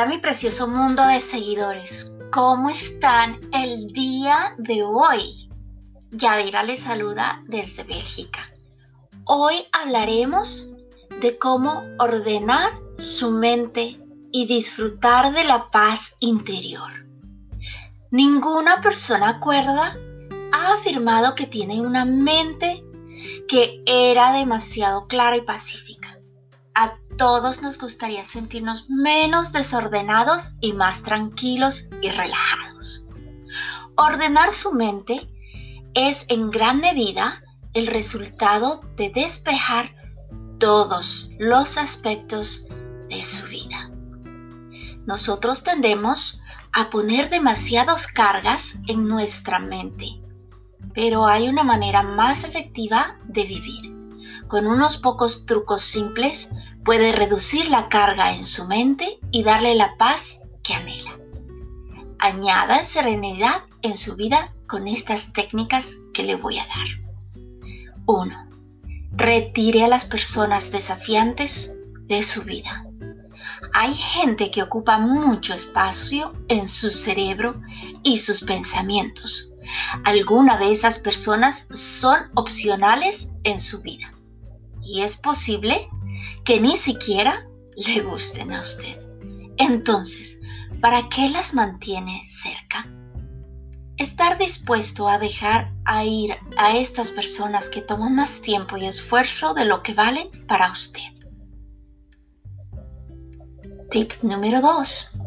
Hola mi precioso mundo de seguidores, ¿cómo están el día de hoy? Yadira les saluda desde Bélgica. Hoy hablaremos de cómo ordenar su mente y disfrutar de la paz interior. Ninguna persona cuerda ha afirmado que tiene una mente que era demasiado clara y pacífica. Todos nos gustaría sentirnos menos desordenados y más tranquilos y relajados. Ordenar su mente es en gran medida el resultado de despejar todos los aspectos de su vida. Nosotros tendemos a poner demasiadas cargas en nuestra mente, pero hay una manera más efectiva de vivir. Con unos pocos trucos simples puede reducir la carga en su mente y darle la paz que anhela. Añada serenidad en su vida con estas técnicas que le voy a dar. 1. Retire a las personas desafiantes de su vida. Hay gente que ocupa mucho espacio en su cerebro y sus pensamientos. Algunas de esas personas son opcionales en su vida. Y es posible que ni siquiera le gusten a usted. Entonces, ¿para qué las mantiene cerca? Estar dispuesto a dejar a ir a estas personas que toman más tiempo y esfuerzo de lo que valen para usted. Tip número 2.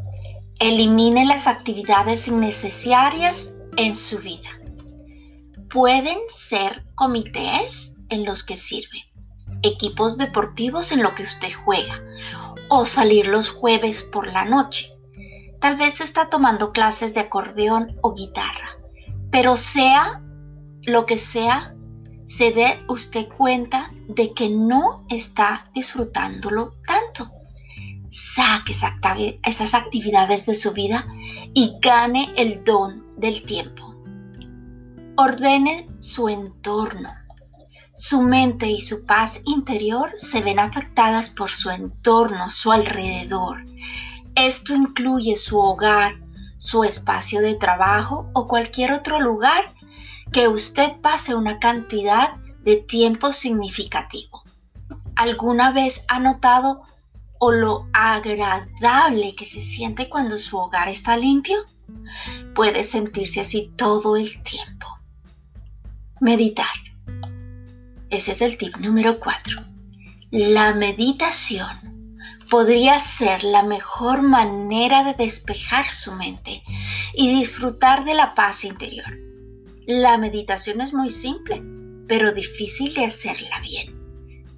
Elimine las actividades innecesarias en su vida. Pueden ser comités en los que sirve equipos deportivos en lo que usted juega o salir los jueves por la noche. Tal vez está tomando clases de acordeón o guitarra, pero sea lo que sea, se dé usted cuenta de que no está disfrutándolo tanto. Saque esas actividades de su vida y gane el don del tiempo. Ordene su entorno su mente y su paz interior se ven afectadas por su entorno, su alrededor. Esto incluye su hogar, su espacio de trabajo o cualquier otro lugar que usted pase una cantidad de tiempo significativo. ¿Alguna vez ha notado o lo agradable que se siente cuando su hogar está limpio? Puede sentirse así todo el tiempo. Meditar. Ese es el tip número 4. La meditación podría ser la mejor manera de despejar su mente y disfrutar de la paz interior. La meditación es muy simple, pero difícil de hacerla bien.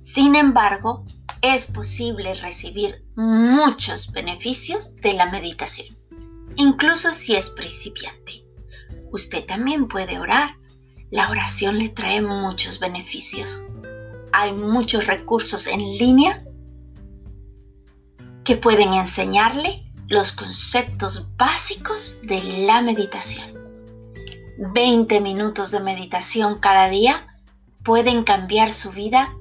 Sin embargo, es posible recibir muchos beneficios de la meditación, incluso si es principiante. Usted también puede orar la oración le trae muchos beneficios. Hay muchos recursos en línea que pueden enseñarle los conceptos básicos de la meditación. 20 minutos de meditación cada día pueden cambiar su vida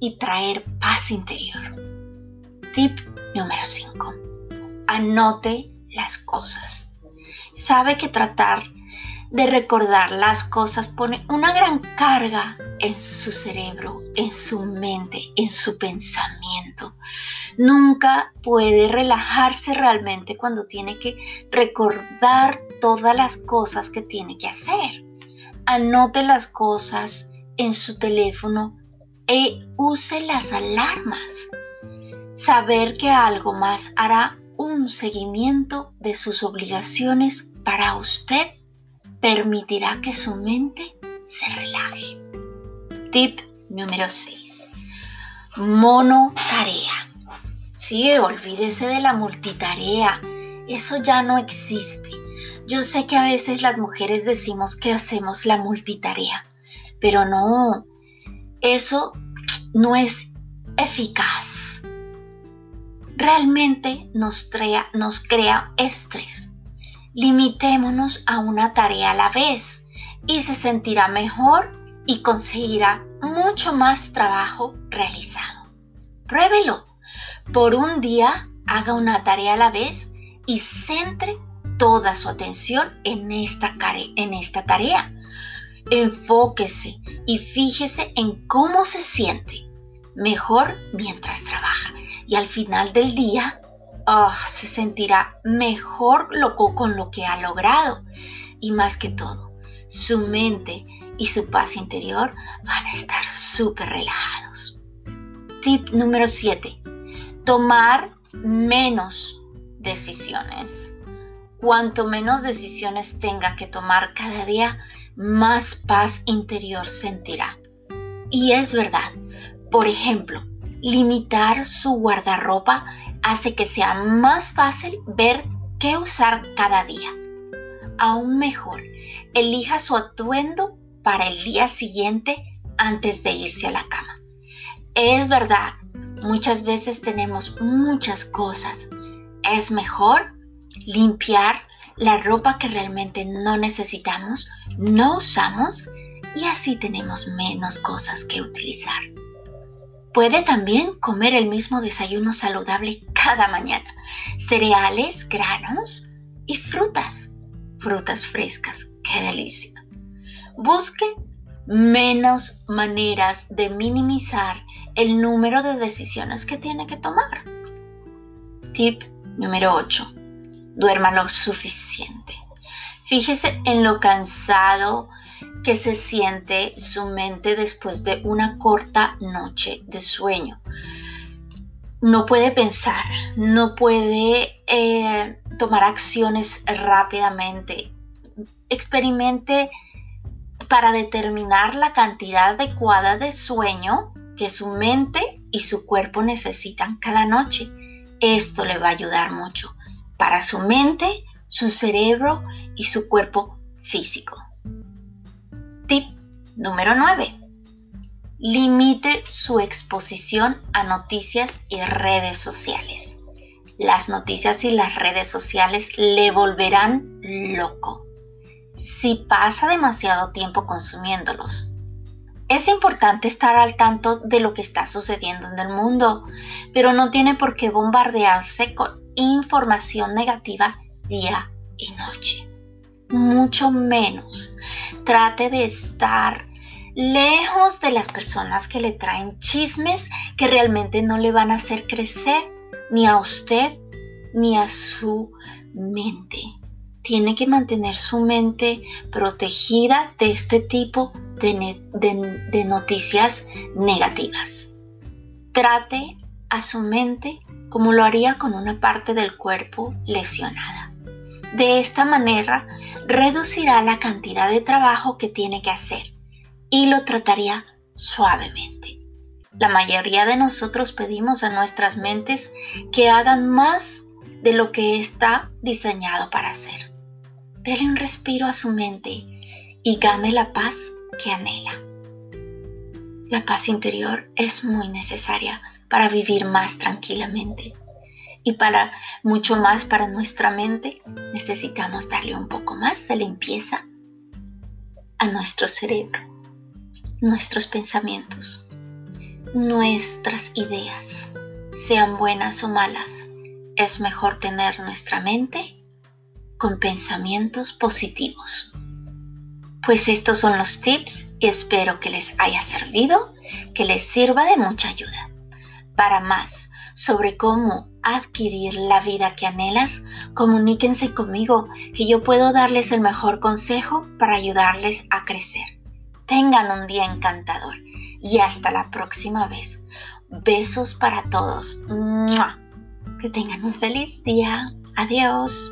y traer paz interior. Tip número 5. Anote las cosas. Sabe que tratar de recordar las cosas pone una gran carga en su cerebro, en su mente, en su pensamiento. Nunca puede relajarse realmente cuando tiene que recordar todas las cosas que tiene que hacer. Anote las cosas en su teléfono e use las alarmas. Saber que algo más hará un seguimiento de sus obligaciones para usted permitirá que su mente se relaje. Tip número 6. Monotarea. Sí, olvídese de la multitarea. Eso ya no existe. Yo sé que a veces las mujeres decimos que hacemos la multitarea, pero no, eso no es eficaz. Realmente nos, nos crea estrés Limitémonos a una tarea a la vez y se sentirá mejor y conseguirá mucho más trabajo realizado. Pruébelo. Por un día haga una tarea a la vez y centre toda su atención en esta, tarea. Enfóquese y fíjese en cómo se siente mejor mientras trabaja. Y al final del día, ah, se sentirá mejor loco con lo que ha logrado. Y más que todo, su mente y su paz interior van a estar súper relajados. Tip número 7. Tomar menos decisiones. Cuanto menos decisiones tenga que tomar cada día, más paz interior sentirá. Y es verdad. Por ejemplo, limitar su guardarropa hace que sea más fácil ver qué usar cada día. Aún mejor, elija su atuendo para el día siguiente antes de irse a la cama. Es verdad, muchas veces tenemos muchas cosas. Es mejor limpiar la ropa que realmente no necesitamos, no usamos y así tenemos menos cosas que utilizar. Puede también comer el mismo desayuno saludable cada mañana. Cereales, granos y frutas. Frutas frescas. ¡Qué delicia! Busque menos maneras de minimizar el número de decisiones que tiene que tomar. Tip número 8 duerma lo suficiente. Fíjese en lo cansado que se siente su mente después de una corta noche de sueño. No puede pensar, no puede eh, tomar acciones rápidamente. Experimente para determinar la cantidad adecuada de sueño que su mente y su cuerpo necesitan cada noche. Esto le va a ayudar mucho para su mente, su cerebro y su cuerpo físico. Tip número 9. Limite su exposición a noticias y redes sociales. Las noticias y las redes sociales le volverán loco si pasa demasiado tiempo consumiéndolos. Es importante estar al tanto de lo que está sucediendo en el mundo, pero no tiene por qué bombardearse con información negativa día y noche. Mucho menos. Trate de estar lejos de las personas que le traen chismes que realmente no le van a hacer crecer ni a usted ni a su mente. Tiene que mantener su mente protegida de este tipo de, noticias negativas. Trate a su mente como lo haría con una parte del cuerpo lesionada. De esta manera, reducirá la cantidad de trabajo que tiene que hacer y lo trataría suavemente. La mayoría de nosotros pedimos a nuestras mentes que hagan más de lo que está diseñado para hacer. Dele un respiro a su mente y gane la paz que anhela. La paz interior es muy necesaria para vivir más tranquilamente. Y para mucho más para nuestra mente, necesitamos darle un poco más de limpieza a nuestro cerebro, nuestros pensamientos, nuestras ideas, sean buenas o malas. Es mejor tener nuestra mente con pensamientos positivos. Pues estos son los tips y espero que les haya servido, que les sirva de mucha ayuda. Para más sobre cómo adquirir la vida que anhelas, comuníquense conmigo que yo puedo darles el mejor consejo para ayudarles a crecer. Tengan un día encantador y hasta la próxima vez. Besos para todos. Que tengan un feliz día. Adiós.